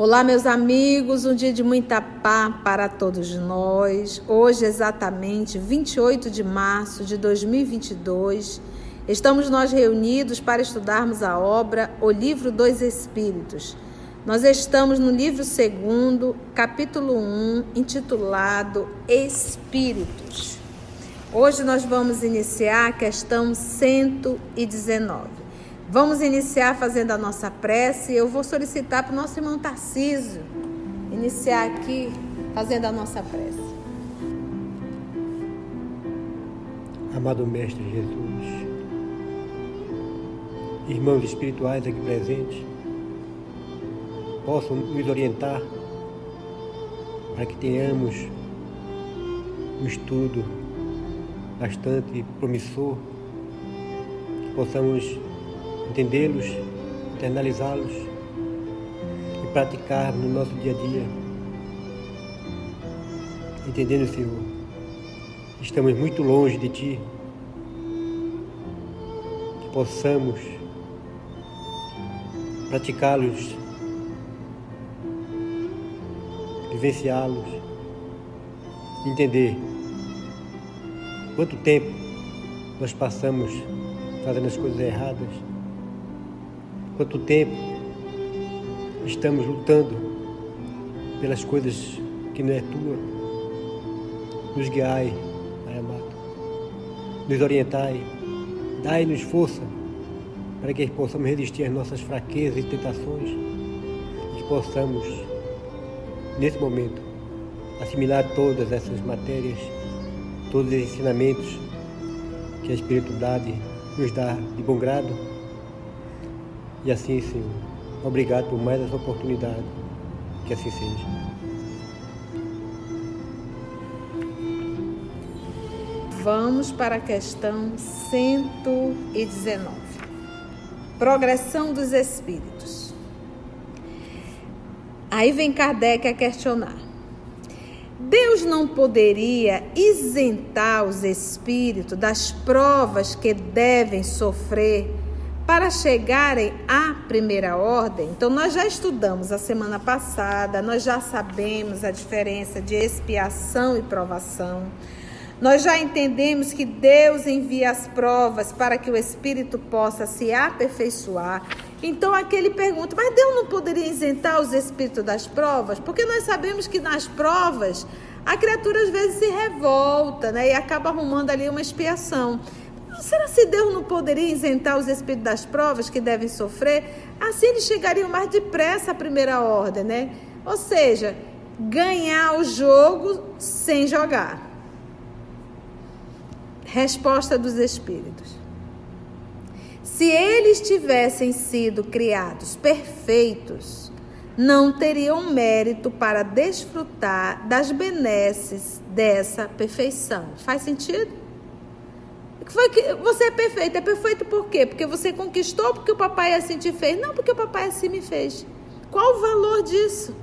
Olá, meus amigos, um dia de muita paz para todos nós. Hoje, exatamente 28 de março de 2022, estamos nós reunidos para estudarmos a obra O Livro dos Espíritos. Nós estamos no livro 2, capítulo 1, intitulado Espíritos. Hoje nós vamos iniciar a questão 119. Vamos iniciar fazendo a nossa prece. Eu vou solicitar para o nosso irmão Tarcísio iniciar aqui fazendo a nossa prece. Amado Mestre Jesus, irmãos espirituais aqui presentes, possam nos orientar para que tenhamos um estudo bastante promissor, que possamos entendê-los, internalizá-los e praticar no nosso dia a dia. Entendendo, Senhor, estamos muito longe de Ti, que possamos praticá-los, vivenciá-los, entender quanto tempo nós passamos fazendo as coisas erradas Quanto tempo estamos lutando pelas coisas que não é tua? Nos guiai, Pai amado. Nos orientai. Dai-nos força para que possamos resistir às nossas fraquezas e tentações e que possamos, nesse momento, assimilar todas essas matérias, todos os ensinamentos que a espiritualidade nos dá de bom grado e assim, Senhor, obrigado por mais essa oportunidade. Que assim seja. Vamos para a questão 119. Progressão dos espíritos. Aí vem Kardec a questionar. Deus não poderia isentar os espíritos das provas que devem sofrer para chegarem à primeira ordem, então nós já estudamos a semana passada, nós já sabemos a diferença de expiação e provação. Nós já entendemos que Deus envia as provas para que o espírito possa se aperfeiçoar. Então aquele pergunta, mas Deus não poderia isentar os espíritos das provas? Porque nós sabemos que nas provas a criatura às vezes se revolta né, e acaba arrumando ali uma expiação. Será se Deus não poderia isentar os espíritos das provas que devem sofrer? Assim eles chegariam mais depressa à primeira ordem, né? Ou seja, ganhar o jogo sem jogar. Resposta dos espíritos. Se eles tivessem sido criados perfeitos, não teriam mérito para desfrutar das benesses dessa perfeição. Faz sentido? Foi que você é perfeito. É perfeito por quê? Porque você conquistou, porque o papai assim te fez. Não, porque o papai assim me fez. Qual o valor disso?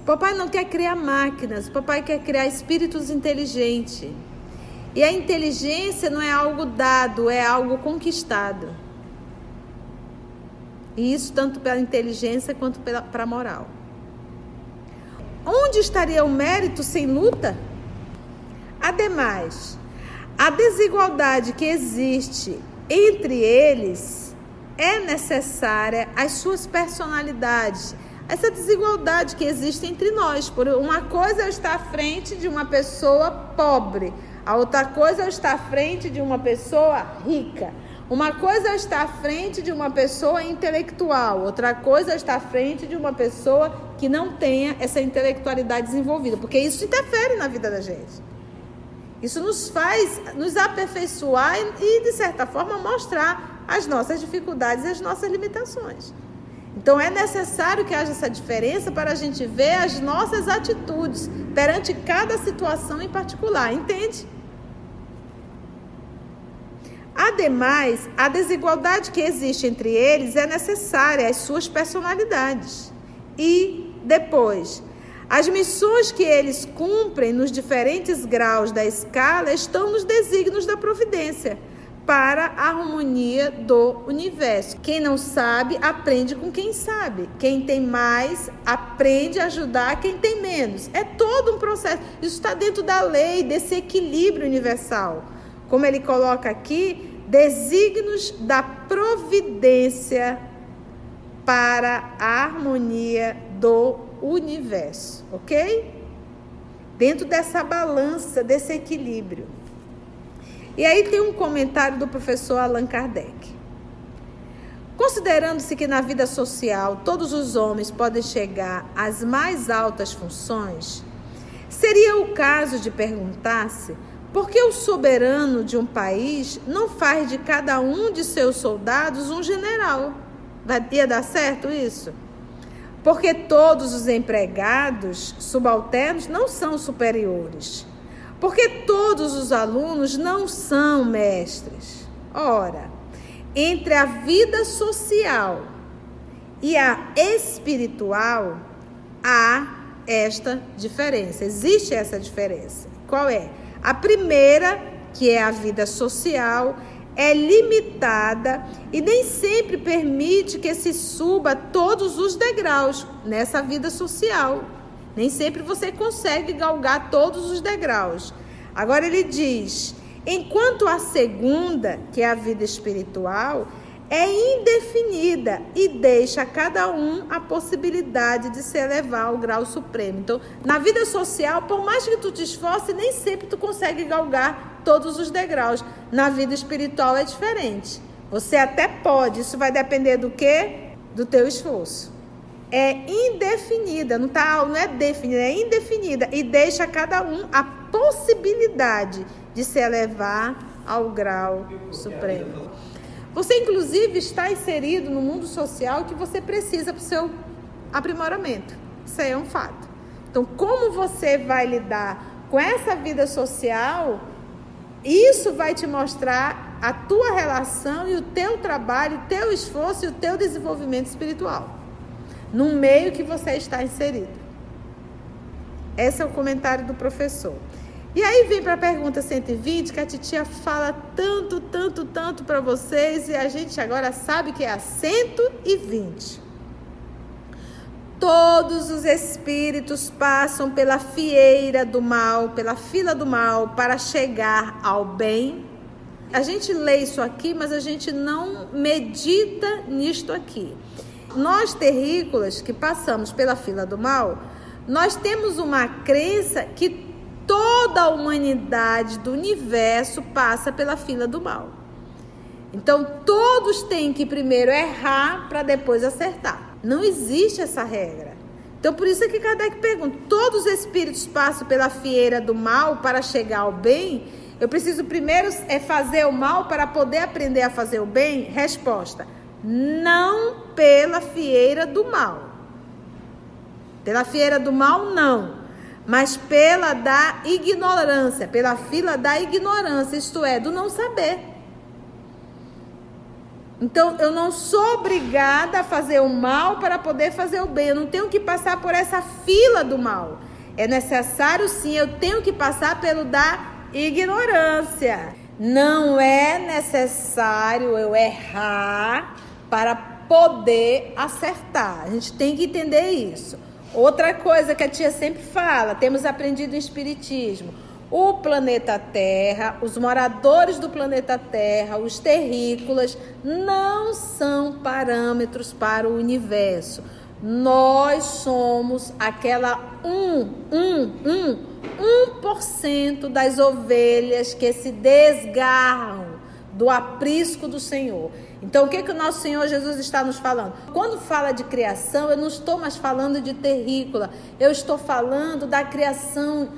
O papai não quer criar máquinas, o papai quer criar espíritos inteligentes. E a inteligência não é algo dado, é algo conquistado. E isso tanto pela inteligência quanto para a moral. Onde estaria o mérito sem luta? Ademais, a desigualdade que existe entre eles é necessária às suas personalidades. Essa desigualdade que existe entre nós. Por uma coisa estar à frente de uma pessoa pobre, a outra coisa estar à frente de uma pessoa rica. Uma coisa estar à frente de uma pessoa intelectual, outra coisa estar à frente de uma pessoa que não tenha essa intelectualidade desenvolvida, porque isso interfere na vida da gente. Isso nos faz nos aperfeiçoar e, de certa forma, mostrar as nossas dificuldades e as nossas limitações. Então, é necessário que haja essa diferença para a gente ver as nossas atitudes perante cada situação em particular, entende? Ademais, a desigualdade que existe entre eles é necessária às suas personalidades. E, depois, as missões que eles cumprem nos diferentes graus da escala estão nos desígnios da providência, para a harmonia do universo. Quem não sabe, aprende com quem sabe. Quem tem mais, aprende a ajudar quem tem menos. É todo um processo. Isso está dentro da lei, desse equilíbrio universal. Como ele coloca aqui, desígnios da providência para a harmonia do universo, ok? Dentro dessa balança, desse equilíbrio. E aí tem um comentário do professor Allan Kardec. Considerando-se que na vida social todos os homens podem chegar às mais altas funções, seria o caso de perguntar-se por que o soberano de um país não faz de cada um de seus soldados um general? Ia dar certo isso? Porque todos os empregados subalternos não são superiores. Porque todos os alunos não são mestres. Ora, entre a vida social e a espiritual há esta diferença. Existe essa diferença. Qual é? A primeira, que é a vida social, é limitada e nem sempre permite que se suba todos os degraus nessa vida social. Nem sempre você consegue galgar todos os degraus. Agora ele diz: enquanto a segunda, que é a vida espiritual, é indefinida e deixa a cada um a possibilidade de se elevar ao grau supremo. Então, na vida social, por mais que tu te esforce, nem sempre tu consegue galgar todos os degraus. Na vida espiritual é diferente. Você até pode, isso vai depender do que? Do teu esforço é indefinida, não, tá, não é definida, é indefinida e deixa cada um a possibilidade de se elevar ao grau supremo. Você, inclusive, está inserido no mundo social que você precisa para o seu aprimoramento. Isso aí é um fato. Então, como você vai lidar com essa vida social, isso vai te mostrar a tua relação e o teu trabalho, o teu esforço e o teu desenvolvimento espiritual no meio que você está inserido. Esse é o comentário do professor. E aí vem para a pergunta 120, que a titia fala tanto, tanto, tanto para vocês e a gente agora sabe que é a 120. Todos os espíritos passam pela fieira do mal, pela fila do mal, para chegar ao bem. A gente lê isso aqui, mas a gente não medita nisto aqui. Nós terrícolas que passamos pela fila do mal, nós temos uma crença que toda a humanidade do universo passa pela fila do mal. Então todos têm que primeiro errar para depois acertar. Não existe essa regra. Então por isso é que Kardec pergunta: todos os espíritos passam pela fieira do mal para chegar ao bem? Eu preciso primeiro é fazer o mal para poder aprender a fazer o bem? Resposta: não pela fieira do mal. Pela fieira do mal, não. Mas pela da ignorância, pela fila da ignorância, isto é, do não saber. Então, eu não sou obrigada a fazer o mal para poder fazer o bem. Eu não tenho que passar por essa fila do mal. É necessário, sim, eu tenho que passar pelo da ignorância. Não é necessário eu errar para poder acertar. A gente tem que entender isso. Outra coisa que a tia sempre fala, temos aprendido em Espiritismo. O planeta Terra, os moradores do planeta Terra, os terrícolas, não são parâmetros para o universo. Nós somos aquela um, um, um, 1% das ovelhas que se desgarram do aprisco do Senhor. Então, o que, que o nosso Senhor Jesus está nos falando? Quando fala de criação, eu não estou mais falando de terrícola, eu estou falando da criação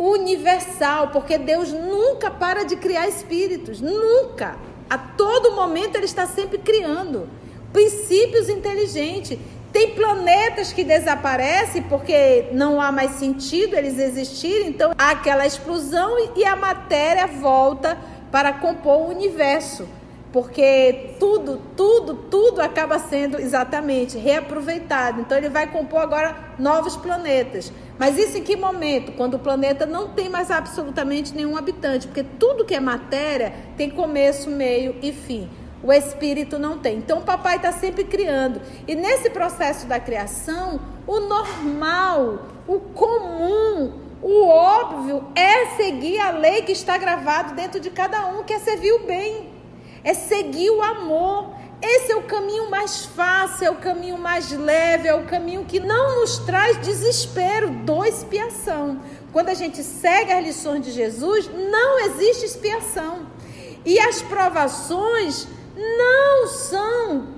universal, porque Deus nunca para de criar espíritos, nunca. A todo momento Ele está sempre criando princípios inteligentes. Tem planetas que desaparecem porque não há mais sentido eles existirem, então há aquela explosão e a matéria volta para compor o universo porque tudo, tudo, tudo acaba sendo exatamente reaproveitado. Então ele vai compor agora novos planetas. Mas isso em que momento? Quando o planeta não tem mais absolutamente nenhum habitante, porque tudo que é matéria tem começo, meio e fim. O espírito não tem. Então o papai está sempre criando. E nesse processo da criação, o normal, o comum, o óbvio é seguir a lei que está gravado dentro de cada um, que é servir o bem, é seguir o amor, esse é o caminho mais fácil, é o caminho mais leve, é o caminho que não nos traz desespero do expiação. Quando a gente segue as lições de Jesus, não existe expiação. E as provações não são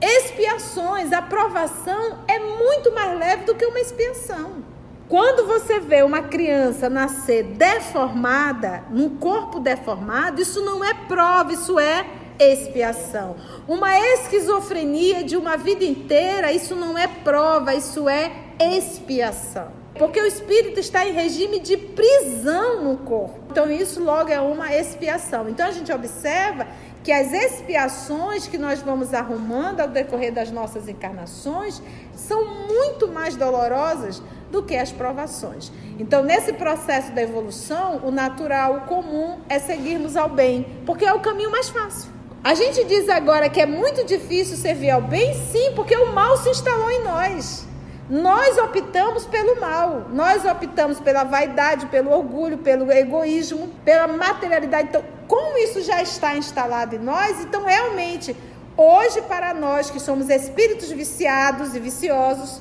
expiações. A provação é muito mais leve do que uma expiação. Quando você vê uma criança nascer deformada, num corpo deformado, isso não é prova, isso é expiação. Uma esquizofrenia de uma vida inteira, isso não é prova, isso é expiação. Porque o espírito está em regime de prisão no corpo. Então, isso logo é uma expiação. Então, a gente observa que as expiações que nós vamos arrumando ao decorrer das nossas encarnações são muito mais dolorosas do que as provações. Então, nesse processo da evolução, o natural, o comum é seguirmos ao bem, porque é o caminho mais fácil. A gente diz agora que é muito difícil servir ao bem, sim, porque o mal se instalou em nós. Nós optamos pelo mal, nós optamos pela vaidade, pelo orgulho, pelo egoísmo, pela materialidade. Então, como isso já está instalado em nós, então realmente, hoje para nós que somos espíritos viciados e viciosos,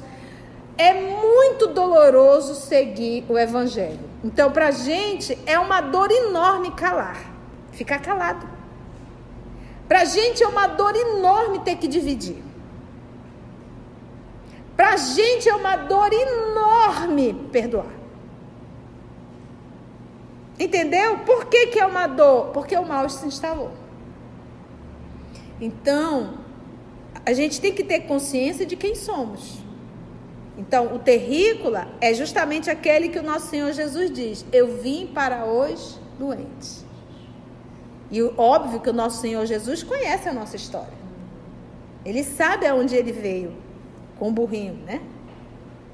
é muito doloroso seguir o evangelho. Então, para a gente é uma dor enorme calar, ficar calado. Para a gente é uma dor enorme ter que dividir. Para a gente é uma dor enorme perdoar. Entendeu? Por que, que é uma dor? Porque o mal se instalou. Então, a gente tem que ter consciência de quem somos. Então, o terrícola é justamente aquele que o nosso Senhor Jesus diz: Eu vim para os doentes. E óbvio que o nosso Senhor Jesus conhece a nossa história. Ele sabe aonde ele veio com o burrinho, né?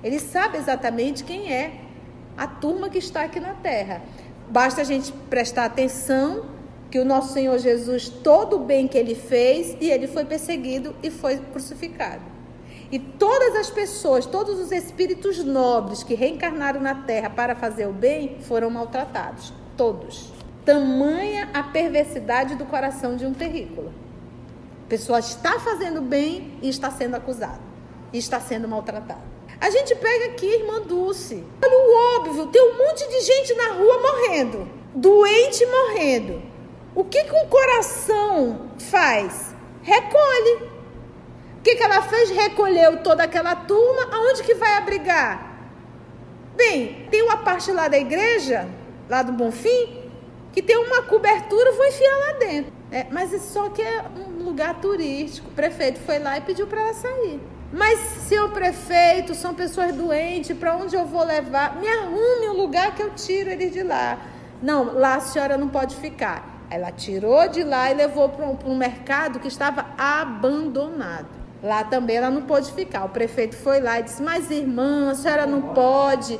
Ele sabe exatamente quem é a turma que está aqui na terra. Basta a gente prestar atenção que o nosso Senhor Jesus, todo o bem que ele fez, e ele foi perseguido e foi crucificado. E todas as pessoas, todos os espíritos nobres que reencarnaram na terra para fazer o bem, foram maltratados. Todos. Tamanha a perversidade do coração de um terrícola. A pessoa está fazendo bem e está sendo acusada. E está sendo maltratada. A gente pega aqui, irmã Dulce. Olha o óbvio, tem um monte de gente na rua morrendo. Doente morrendo. O que, que um coração faz? Recolhe. O que, que ela fez? Recolheu toda aquela turma. Aonde que vai abrigar? Bem, tem uma parte lá da igreja, lá do Bonfim, que tem uma cobertura, vou enfiar lá dentro. É, mas só que é um lugar turístico. O prefeito foi lá e pediu para ela sair. Mas, senhor prefeito, são pessoas doentes, para onde eu vou levar? Me arrume um lugar que eu tiro eles de lá. Não, lá a senhora não pode ficar. Ela tirou de lá e levou para um, um mercado que estava abandonado. Lá também ela não pôde ficar. O prefeito foi lá e disse: Mas irmã, a senhora não pode.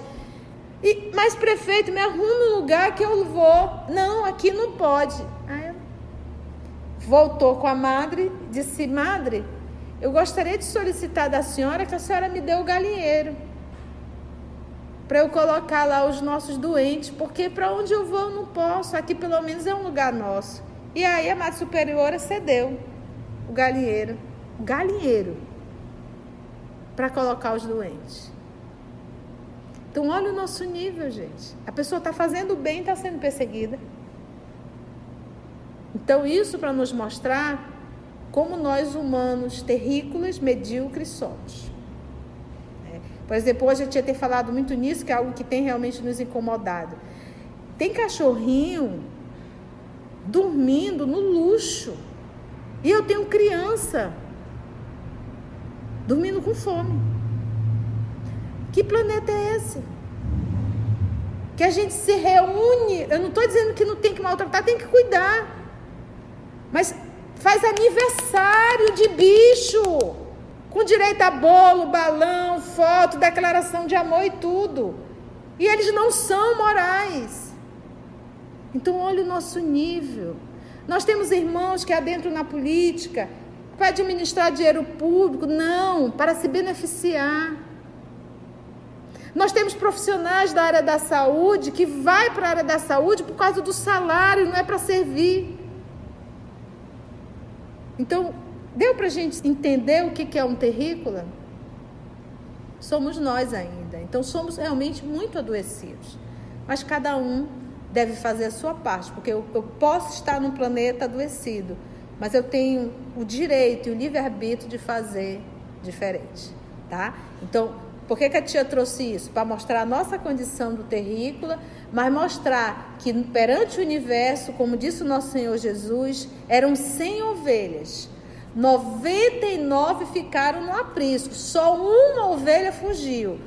E, mas prefeito, me arrume um lugar que eu vou. Não, aqui não pode. Aí voltou com a madre, disse: Madre, eu gostaria de solicitar da senhora que a senhora me dê o galinheiro para eu colocar lá os nossos doentes, porque para onde eu vou eu não posso. Aqui pelo menos é um lugar nosso. E aí a madre superiora cedeu o galinheiro, o galinheiro, para colocar os doentes. Então, olha o nosso nível, gente. A pessoa está fazendo bem está sendo perseguida. Então, isso para nos mostrar como nós humanos terrícolas, medíocres somos. É. Por exemplo, hoje eu tinha ter falado muito nisso, que é algo que tem realmente nos incomodado. Tem cachorrinho dormindo no luxo. E eu tenho criança dormindo com fome. Que planeta é esse? Que a gente se reúne. Eu não estou dizendo que não tem que maltratar, tem que cuidar. Mas faz aniversário de bicho. Com direito a bolo, balão, foto, declaração de amor e tudo. E eles não são morais. Então, olha o nosso nível. Nós temos irmãos que adentram na política para administrar dinheiro público, não, para se beneficiar. Nós temos profissionais da área da saúde que vai para a área da saúde por causa do salário, não é para servir. Então, deu para a gente entender o que é um terrícola? Somos nós ainda. Então, somos realmente muito adoecidos. Mas cada um deve fazer a sua parte, porque eu, eu posso estar num planeta adoecido, mas eu tenho o direito e o livre-arbítrio de fazer diferente, tá? Então, por que, que a tia trouxe isso? Para mostrar a nossa condição do terrícola, mas mostrar que perante o universo, como disse o nosso Senhor Jesus, eram 100 ovelhas. 99 ficaram no aprisco, só uma ovelha fugiu.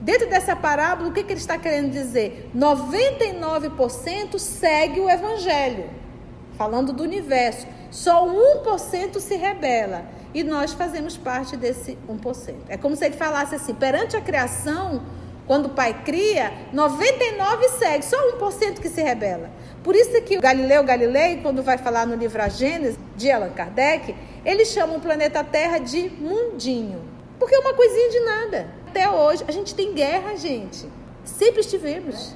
Dentro dessa parábola, o que, que ele está querendo dizer? 99% segue o evangelho, falando do universo. Só 1% se rebela. E nós fazemos parte desse 1%. É como se ele falasse assim: perante a criação, quando o pai cria, 99 segue, só 1% que se rebela. Por isso que o Galileu Galilei, quando vai falar no livro A Gênesis, de Allan Kardec, ele chama o planeta Terra de mundinho. Porque é uma coisinha de nada. Até hoje, a gente tem guerra, gente. Sempre estivemos.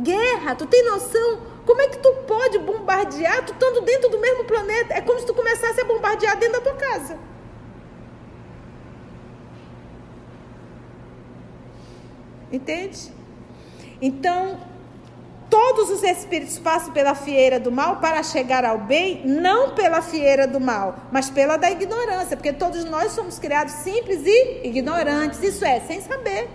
Guerra, tu tem noção? Como é que tu pode bombardear, tu estando dentro do mesmo planeta? É como se tu começasse a bombardear dentro da tua casa. Entende? Então, todos os espíritos passam pela fieira do mal para chegar ao bem, não pela fieira do mal, mas pela da ignorância, porque todos nós somos criados simples e ignorantes, isso é, sem saber.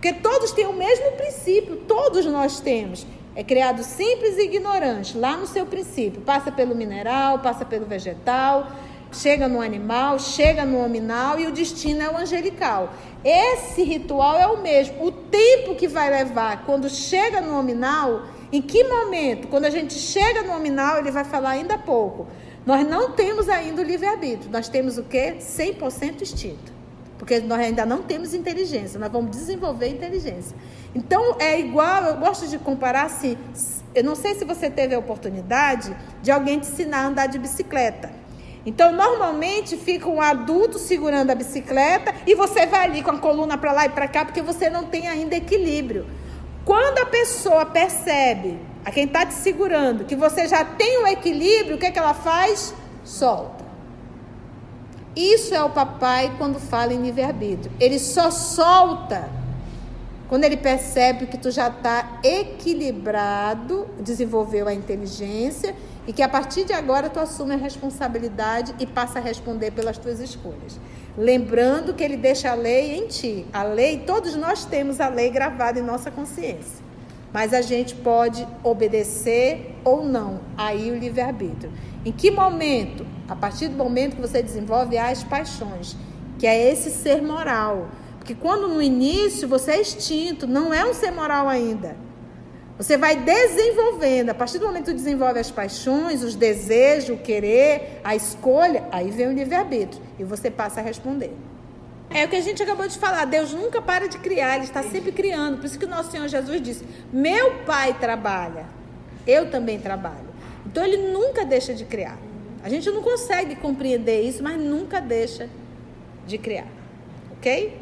Porque todos têm o mesmo princípio, todos nós temos. É criado simples e ignorante, lá no seu princípio. Passa pelo mineral, passa pelo vegetal, chega no animal, chega no hominal e o destino é o angelical. Esse ritual é o mesmo. O tempo que vai levar quando chega no hominal, em que momento? Quando a gente chega no hominal, ele vai falar ainda pouco. Nós não temos ainda o livre-arbítrio. Nós temos o quê? 100% instinto porque nós ainda não temos inteligência, nós vamos desenvolver inteligência. Então é igual, eu gosto de comparar assim, eu não sei se você teve a oportunidade de alguém te ensinar a andar de bicicleta. Então, normalmente fica um adulto segurando a bicicleta e você vai ali com a coluna para lá e para cá porque você não tem ainda equilíbrio. Quando a pessoa percebe, a quem está te segurando, que você já tem o equilíbrio, o que, é que ela faz? Solta. Isso é o papai quando fala em livre-arbítrio. Ele só solta quando ele percebe que tu já está equilibrado, desenvolveu a inteligência e que a partir de agora tu assume a responsabilidade e passa a responder pelas tuas escolhas. Lembrando que ele deixa a lei em ti. A lei, todos nós temos a lei gravada em nossa consciência. Mas a gente pode obedecer ou não. Aí o livre-arbítrio. Em que momento? A partir do momento que você desenvolve as paixões, que é esse ser moral. Porque quando no início você é extinto, não é um ser moral ainda. Você vai desenvolvendo. A partir do momento que desenvolve as paixões, os desejos, o querer, a escolha, aí vem o livre-arbítrio. E você passa a responder. É o que a gente acabou de falar. Deus nunca para de criar, Ele está sempre criando. Por isso que o nosso Senhor Jesus disse: Meu Pai trabalha, eu também trabalho. Então ele nunca deixa de criar. A gente não consegue compreender isso, mas nunca deixa de criar. Ok?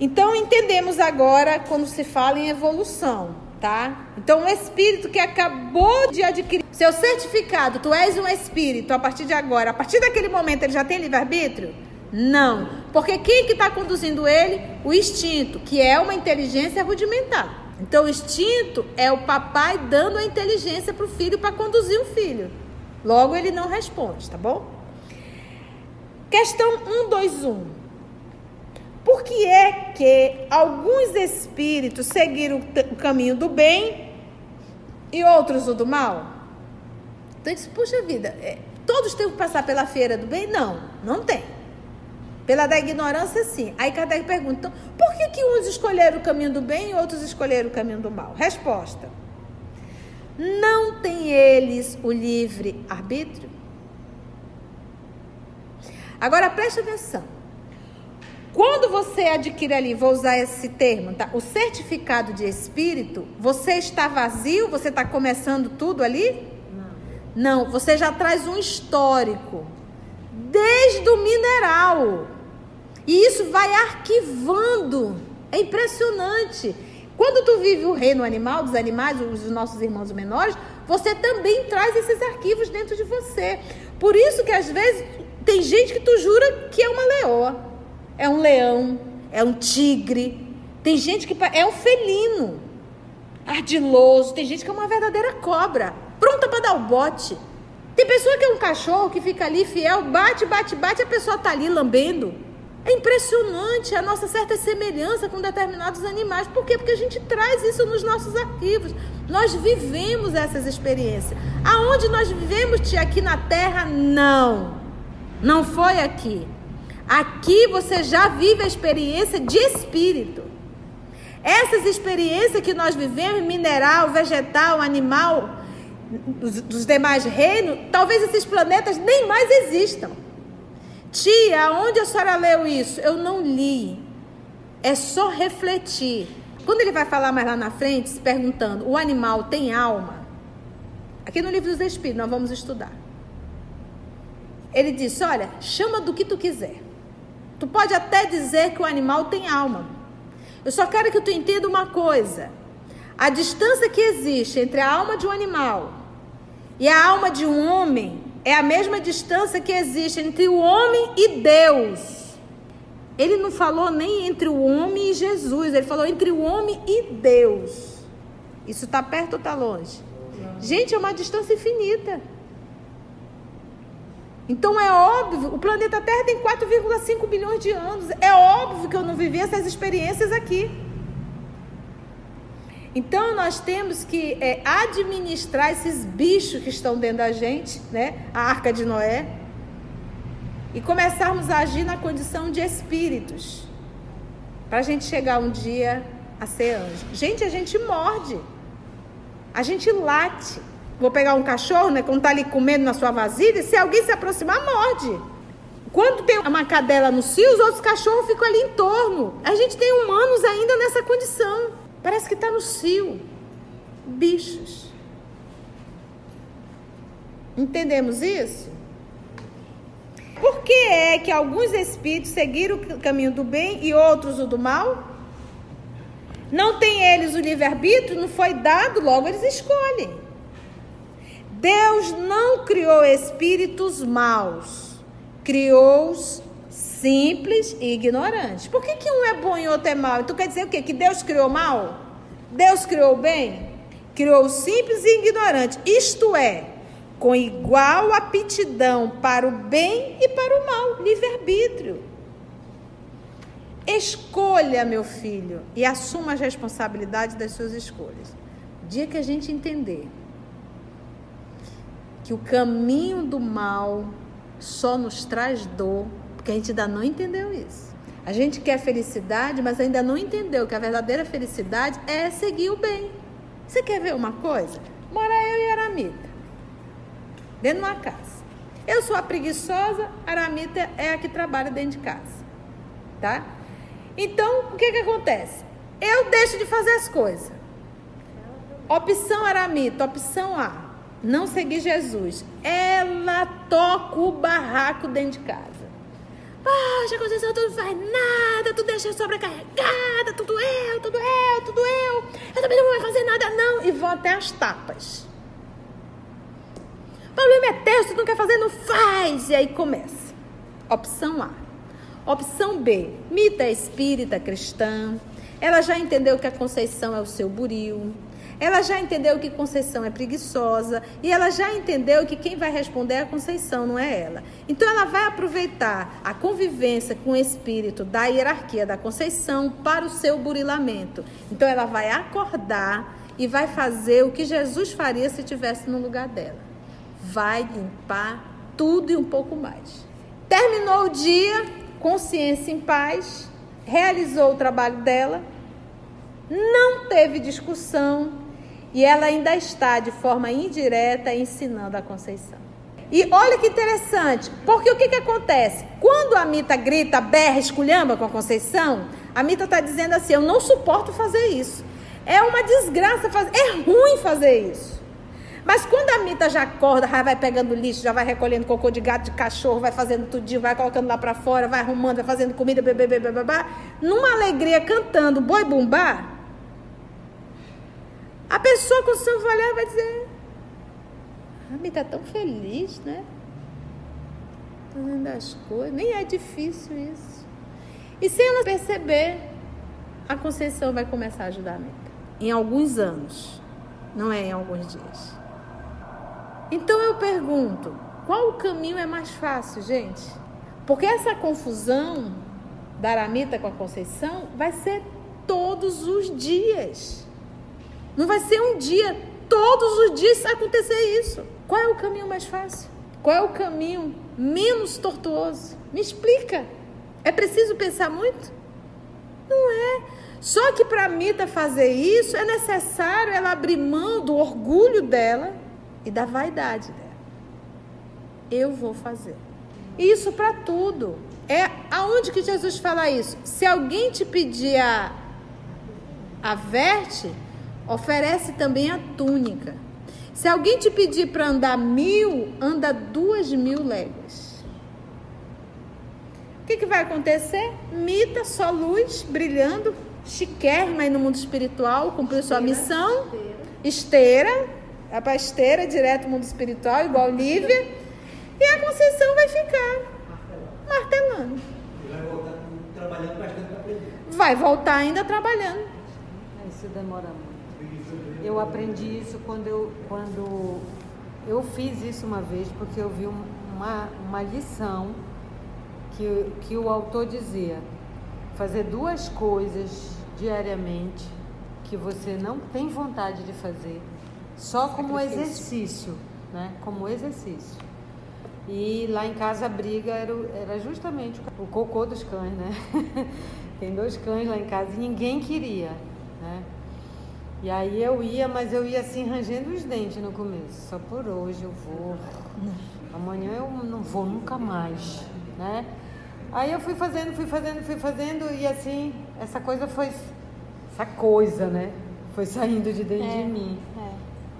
Então entendemos agora quando se fala em evolução, tá? Então o espírito que acabou de adquirir seu certificado, tu és um espírito a partir de agora, a partir daquele momento ele já tem livre-arbítrio? Não. Porque quem que está conduzindo ele? O instinto, que é uma inteligência rudimentar. Então, o instinto é o papai dando a inteligência para o filho para conduzir o filho. Logo, ele não responde, tá bom? Questão 121. Por que é que alguns espíritos seguiram o caminho do bem e outros o do mal? Então, disse, puxa vida, é, todos têm que passar pela feira do bem? Não, não tem. Pela da ignorância, sim. Aí Kardec pergunta: então, por que, que uns escolheram o caminho do bem e outros escolheram o caminho do mal? Resposta: não têm eles o livre arbítrio? Agora preste atenção. Quando você adquire ali, vou usar esse termo, tá? O certificado de espírito, você está vazio? Você está começando tudo ali? Não. Não, você já traz um histórico. Desde o mineral. E isso vai arquivando. É impressionante. Quando tu vive o reino animal, dos animais, os nossos irmãos menores, você também traz esses arquivos dentro de você. Por isso que às vezes tem gente que tu jura que é uma leoa é um leão, é um tigre. Tem gente que é um felino, ardiloso. Tem gente que é uma verdadeira cobra, pronta para dar o bote. Tem pessoa que é um cachorro que fica ali fiel, bate, bate, bate, a pessoa tá ali lambendo. É impressionante a nossa certa semelhança com determinados animais. Por quê? Porque a gente traz isso nos nossos arquivos. Nós vivemos essas experiências. Aonde nós vivemos, tia, aqui na Terra? Não. Não foi aqui. Aqui você já vive a experiência de espírito. Essas experiências que nós vivemos, mineral, vegetal, animal, dos, dos demais reinos, talvez esses planetas nem mais existam. Tia, onde a senhora leu isso? Eu não li. É só refletir. Quando ele vai falar mais lá na frente, se perguntando: o animal tem alma? Aqui no livro dos Espíritos, nós vamos estudar. Ele disse: olha, chama do que tu quiser. Tu pode até dizer que o animal tem alma. Eu só quero que tu entenda uma coisa. A distância que existe entre a alma de um animal e a alma de um homem é a mesma distância que existe entre o homem e Deus. Ele não falou nem entre o homem e Jesus, ele falou entre o homem e Deus. Isso está perto ou está longe? Gente, é uma distância infinita. Então é óbvio, o planeta Terra tem 4,5 bilhões de anos. É óbvio que eu não vivi essas experiências aqui. Então nós temos que é, administrar esses bichos que estão dentro da gente, né? A arca de Noé. E começarmos a agir na condição de espíritos. Para a gente chegar um dia a ser anjo. Gente, a gente morde. A gente late. Vou pegar um cachorro, né? Quando tá ali comendo na sua vasilha, se alguém se aproximar, morde. Quando tem uma cadela no cio, os outros cachorros ficam ali em torno. A gente tem humanos ainda nessa condição. Parece que está no cio. Bichos. Entendemos isso? Por que é que alguns espíritos seguiram o caminho do bem e outros o do mal? Não tem eles o livre-arbítrio, não foi dado, logo eles escolhem. Deus não criou espíritos maus, criou-os simples e ignorantes. Por que, que um é bom e outro é mau? Então quer dizer o quê? Que Deus criou mal? Deus criou bem? Criou simples e ignorante, isto é, com igual aptidão para o bem e para o mal, livre-arbítrio. Escolha, meu filho, e assuma as responsabilidades das suas escolhas. O dia que a gente entender que o caminho do mal só nos traz dor, porque a gente ainda não entendeu isso. A gente quer felicidade, mas ainda não entendeu que a verdadeira felicidade é seguir o bem. Você quer ver uma coisa? Mora eu e Aramita, dentro de uma casa. Eu sou a preguiçosa, Aramita é a que trabalha dentro de casa, tá? Então, o que que acontece? Eu deixo de fazer as coisas. Opção Aramita, opção A não seguir Jesus, ela toca o barraco dentro de casa. Poxa, Conceição, tu não faz nada, tu deixa sobrecarregada, tudo eu, tudo eu, tudo eu. Eu também não vou fazer nada, não. E vão até as tapas. O problema é teu, se tu não quer fazer, não faz. E aí começa. Opção A. Opção B. Mita espírita cristã. Ela já entendeu que a Conceição é o seu buril. Ela já entendeu que Conceição é preguiçosa e ela já entendeu que quem vai responder é a Conceição, não é ela. Então ela vai aproveitar a convivência com o espírito da hierarquia da Conceição para o seu burilamento. Então ela vai acordar e vai fazer o que Jesus faria se estivesse no lugar dela. Vai limpar tudo e um pouco mais. Terminou o dia, consciência em paz, realizou o trabalho dela, não teve discussão, e ela ainda está, de forma indireta, ensinando a Conceição. E olha que interessante, porque o que, que acontece? Quando a Mita grita, berra, esculhamba com a Conceição, a Mita está dizendo assim: eu não suporto fazer isso. É uma desgraça fazer, é ruim fazer isso. Mas quando a Mita já acorda, já vai pegando lixo, já vai recolhendo cocô de gato, de cachorro, vai fazendo tudinho, vai colocando lá para fora, vai arrumando, vai fazendo comida, bebê, bebê, bebê, numa alegria cantando boi bumbá, a pessoa com o seu olhar vai dizer: A Mita é tão feliz, né? Fazendo as coisas, nem é difícil isso. E sem ela perceber, a Conceição vai começar a ajudar a Mita. Em alguns anos, não é em alguns dias. Então eu pergunto, qual o caminho é mais fácil, gente? Porque essa confusão da Aramita com a Conceição vai ser todos os dias. Não vai ser um dia, todos os dias acontecer isso. Qual é o caminho mais fácil? Qual é o caminho menos tortuoso? Me explica. É preciso pensar muito? Não é. Só que para a Mita fazer isso é necessário ela abrir mão do orgulho dela e da vaidade dela. Eu vou fazer. Isso para tudo. É aonde que Jesus fala isso? Se alguém te pedir a, a verte, oferece também a túnica. Se alguém te pedir para andar mil, anda duas mil léguas. O que, que vai acontecer? Mita, só luz, brilhando, chiquérrima aí no mundo espiritual, cumpriu sua missão. Esteira, a pasteira direto no mundo espiritual, igual Lívia, e a Conceição vai ficar martelando. Vai voltar trabalhando bastante para aprender. Vai voltar ainda trabalhando. Isso demora muito. Eu aprendi isso quando eu, quando eu fiz isso uma vez, porque eu vi uma, uma lição que, que o autor dizia: fazer duas coisas diariamente que você não tem vontade de fazer só como Sacrifício. exercício, né? Como exercício. E lá em casa a briga era, era justamente o cocô dos cães, né? Tem dois cães lá em casa e ninguém queria, né? E aí eu ia, mas eu ia assim rangendo os dentes no começo. Só por hoje eu vou. Amanhã eu não vou nunca mais, né? Aí eu fui fazendo, fui fazendo, fui fazendo e assim, essa coisa foi essa coisa, né? Foi saindo de dentro é. de mim.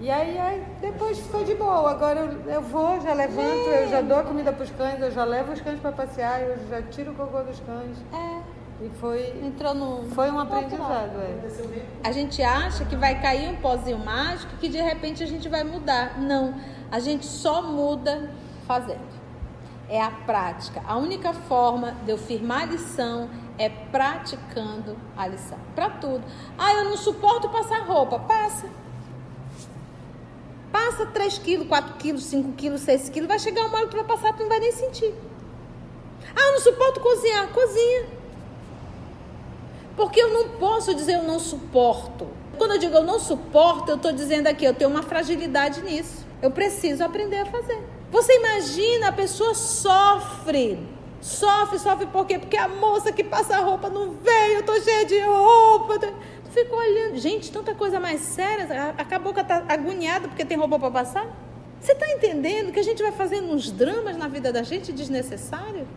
E aí, aí, depois ficou de boa. Agora eu, eu vou, já levanto, é. eu já dou a comida para os cães, eu já levo os cães para passear, eu já tiro o cocô dos cães. É. E foi. Entrou no. Foi um aprendizado, é. A gente acha que vai cair um pozinho mágico que de repente a gente vai mudar. Não. A gente só muda fazendo. É a prática. A única forma de eu firmar a lição é praticando a lição. Para tudo. Ah, eu não suporto passar roupa. Passa. Passa 3 quilos, 4 quilos, 5 quilos, 6 quilos, vai chegar uma hora que tu vai passar, tu não vai nem sentir. Ah, eu não suporto cozinhar. Cozinha. Porque eu não posso dizer eu não suporto. Quando eu digo eu não suporto, eu estou dizendo aqui, eu tenho uma fragilidade nisso. Eu preciso aprender a fazer. Você imagina, a pessoa sofre. Sofre, sofre por quê? Porque a moça que passa a roupa não veio, eu tô cheia de roupa fico olhando. Gente, tanta coisa mais séria. A cabocla está agoniada porque tem roupa para passar. Você está entendendo que a gente vai fazendo uns dramas na vida da gente desnecessário?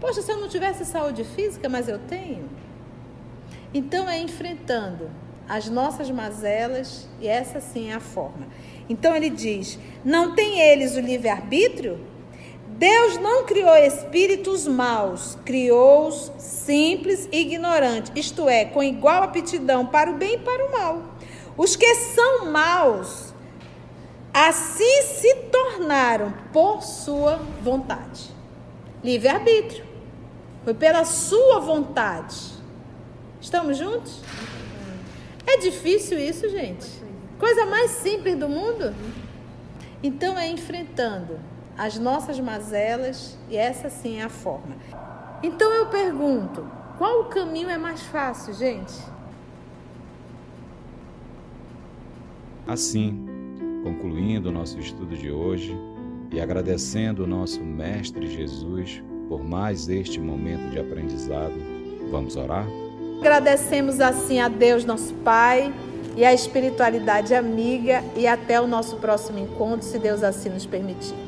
Poxa, se eu não tivesse saúde física, mas eu tenho. Então é enfrentando as nossas mazelas e essa sim é a forma. Então ele diz: não tem eles o livre-arbítrio? Deus não criou espíritos maus, criou-os simples e ignorantes, isto é, com igual aptidão para o bem e para o mal. Os que são maus, assim se tornaram por sua vontade. Livre-arbítrio. Foi pela sua vontade. Estamos juntos? É difícil isso, gente? Coisa mais simples do mundo? Então é enfrentando as nossas mazelas e essa sim é a forma. Então eu pergunto, qual o caminho é mais fácil, gente? Assim, concluindo o nosso estudo de hoje e agradecendo o nosso Mestre Jesus por mais este momento de aprendizado, vamos orar? Agradecemos assim a Deus, nosso Pai, e a espiritualidade amiga, e até o nosso próximo encontro, se Deus assim nos permitir.